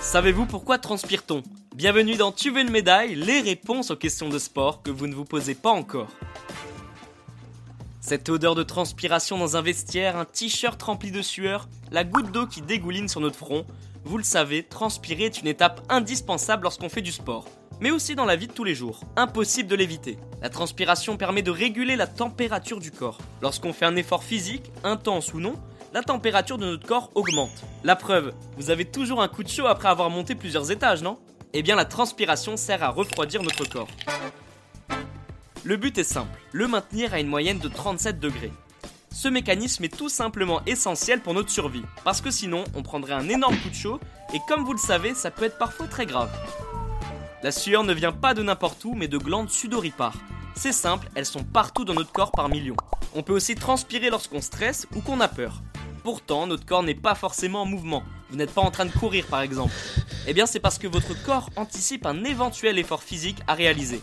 Savez-vous pourquoi transpire-t-on? Bienvenue dans Tu veux une médaille, les réponses aux questions de sport que vous ne vous posez pas encore. Cette odeur de transpiration dans un vestiaire, un t-shirt rempli de sueur, la goutte d'eau qui dégouline sur notre front, vous le savez, transpirer est une étape indispensable lorsqu'on fait du sport, mais aussi dans la vie de tous les jours. Impossible de l'éviter. La transpiration permet de réguler la température du corps. Lorsqu'on fait un effort physique, intense ou non, la température de notre corps augmente. La preuve, vous avez toujours un coup de chaud après avoir monté plusieurs étages, non? Eh bien la transpiration sert à refroidir notre corps. Le but est simple, le maintenir à une moyenne de 37 degrés. Ce mécanisme est tout simplement essentiel pour notre survie, parce que sinon on prendrait un énorme coup de chaud, et comme vous le savez, ça peut être parfois très grave. La sueur ne vient pas de n'importe où, mais de glandes sudoripares. C'est simple, elles sont partout dans notre corps par millions. On peut aussi transpirer lorsqu'on stresse ou qu'on a peur. Pourtant, notre corps n'est pas forcément en mouvement. Vous n'êtes pas en train de courir par exemple. Eh bien, c'est parce que votre corps anticipe un éventuel effort physique à réaliser.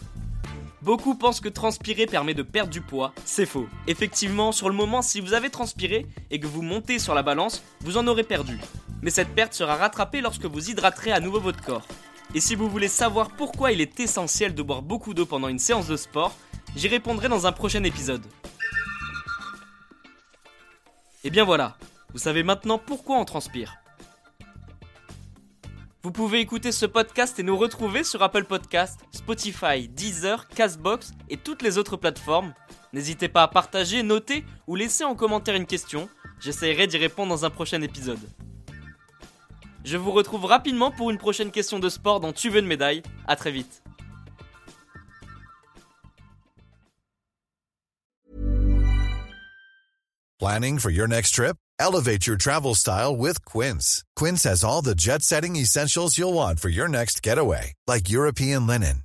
Beaucoup pensent que transpirer permet de perdre du poids, c'est faux. Effectivement, sur le moment, si vous avez transpiré et que vous montez sur la balance, vous en aurez perdu. Mais cette perte sera rattrapée lorsque vous hydraterez à nouveau votre corps. Et si vous voulez savoir pourquoi il est essentiel de boire beaucoup d'eau pendant une séance de sport, j'y répondrai dans un prochain épisode. Et bien voilà, vous savez maintenant pourquoi on transpire. Vous pouvez écouter ce podcast et nous retrouver sur Apple Podcast, Spotify, Deezer, Castbox et toutes les autres plateformes. N'hésitez pas à partager, noter ou laisser en commentaire une question. J'essaierai d'y répondre dans un prochain épisode. Je vous retrouve rapidement pour une prochaine question de sport dans Tu veux une médaille. À très vite. Planning for your next trip? Elevate your travel style with Quince. Quince has all the jet setting essentials you'll want for your next getaway, like European linen,